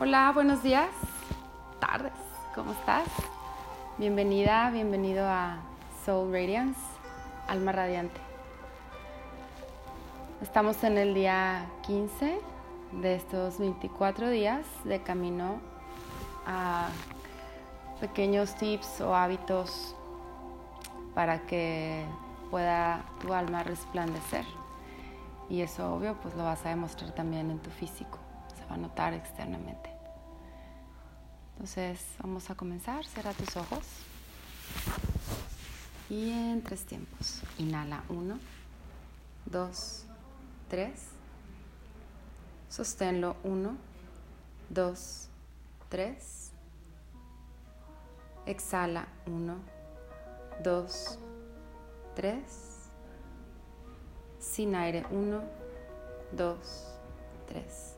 Hola, buenos días, tardes, ¿cómo estás? Bienvenida, bienvenido a Soul Radiance, Alma Radiante. Estamos en el día 15 de estos 24 días de camino a pequeños tips o hábitos para que pueda tu alma resplandecer. Y eso obvio pues lo vas a demostrar también en tu físico, va a notar externamente. Entonces vamos a comenzar, cierra tus ojos. Y en tres tiempos. Inhala uno, dos, tres. Sosténlo uno, dos, tres. Exhala uno, dos, tres. Sin aire uno, dos, tres.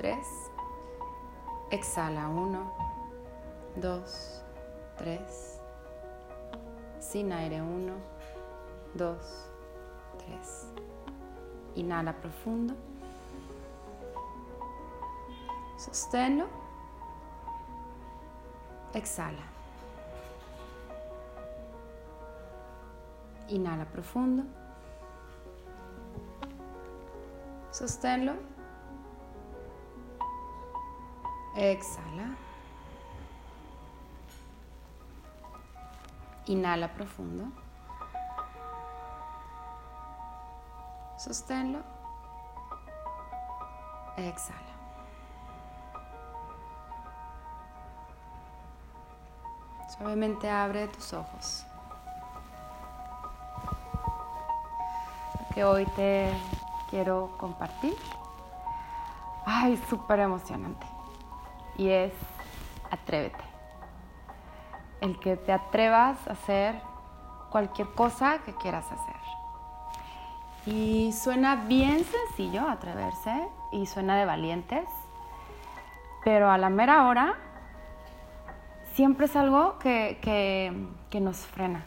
tres. Exhala uno, dos, tres. Sin aire uno, dos, tres. Inhala profundo. Sosténlo. Exhala. Inhala profundo. Sosténlo. Exhala. Inhala profundo. Sosténlo. Exhala. Suavemente abre tus ojos. Que hoy te quiero compartir. Ay, súper emocionante. Y es atrévete. El que te atrevas a hacer cualquier cosa que quieras hacer. Y suena bien sencillo atreverse y suena de valientes, pero a la mera hora siempre es algo que, que, nos frena.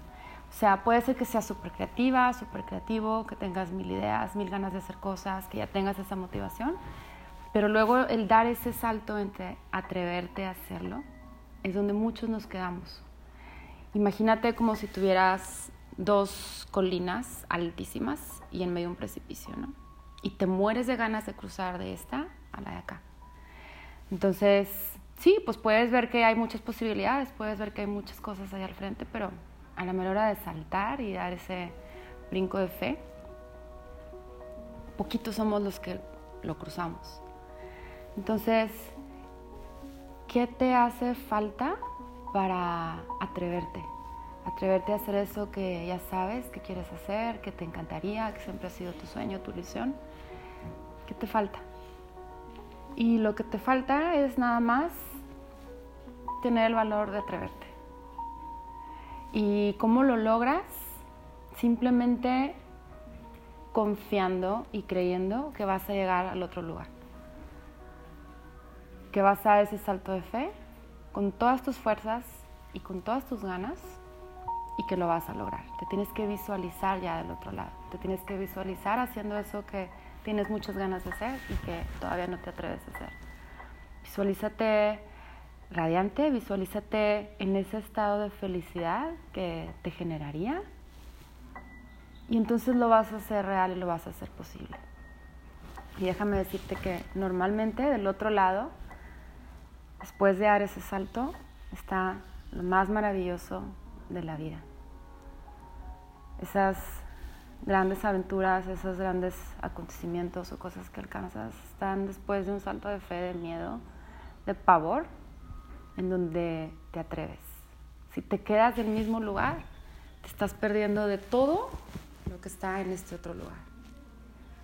O sea, puede ser que seas súper creativa, súper creativo, que tengas mil ideas, mil ganas de hacer cosas, que ya tengas esa motivación, pero luego el dar ese salto entre atreverte a hacerlo es donde muchos nos quedamos. Imagínate como si tuvieras dos colinas altísimas y en medio un precipicio, ¿no? Y te mueres de ganas de cruzar de esta a la de acá. Entonces, sí, pues puedes ver que hay muchas posibilidades, puedes ver que hay muchas cosas ahí al frente, pero a la mejor hora de saltar y dar ese brinco de fe, poquitos somos los que lo cruzamos. Entonces, ¿qué te hace falta para atreverte? Atreverte a hacer eso que ya sabes que quieres hacer, que te encantaría, que siempre ha sido tu sueño, tu ilusión. ¿Qué te falta? Y lo que te falta es nada más tener el valor de atreverte. ¿Y cómo lo logras? Simplemente confiando y creyendo que vas a llegar al otro lugar. Que vas a dar ese salto de fe con todas tus fuerzas y con todas tus ganas y que lo vas a lograr. Te tienes que visualizar ya del otro lado. Te tienes que visualizar haciendo eso que tienes muchas ganas de hacer y que todavía no te atreves a hacer. Visualízate radiante, visualízate en ese estado de felicidad que te generaría y entonces lo vas a hacer real y lo vas a hacer posible. Y déjame decirte que normalmente del otro lado, después de dar ese salto, está lo más maravilloso de la vida. Esas grandes aventuras, esos grandes acontecimientos o cosas que alcanzas están después de un salto de fe, de miedo, de pavor, en donde te atreves. Si te quedas en el mismo lugar, te estás perdiendo de todo lo que está en este otro lugar.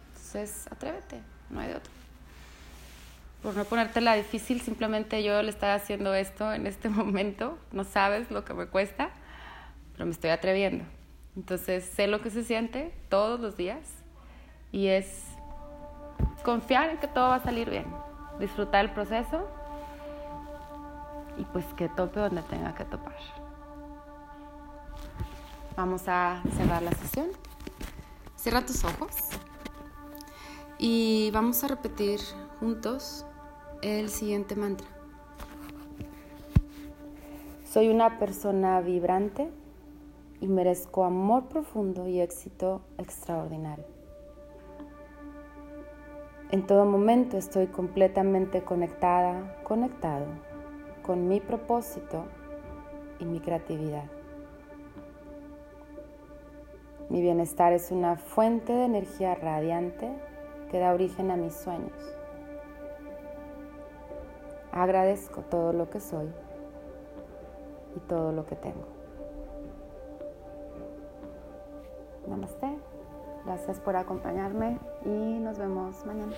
Entonces, atrévete, no hay de otro. Por no ponértela difícil, simplemente yo le estoy haciendo esto en este momento, no sabes lo que me cuesta, pero me estoy atreviendo. Entonces sé lo que se siente todos los días y es confiar en que todo va a salir bien, disfrutar el proceso y pues que tope donde tenga que topar. Vamos a cerrar la sesión. Cierra tus ojos y vamos a repetir juntos el siguiente mantra. Soy una persona vibrante y merezco amor profundo y éxito extraordinario. En todo momento estoy completamente conectada, conectado con mi propósito y mi creatividad. Mi bienestar es una fuente de energía radiante que da origen a mis sueños. Agradezco todo lo que soy y todo lo que tengo. Namaste. Gracias por acompañarme y nos vemos mañana.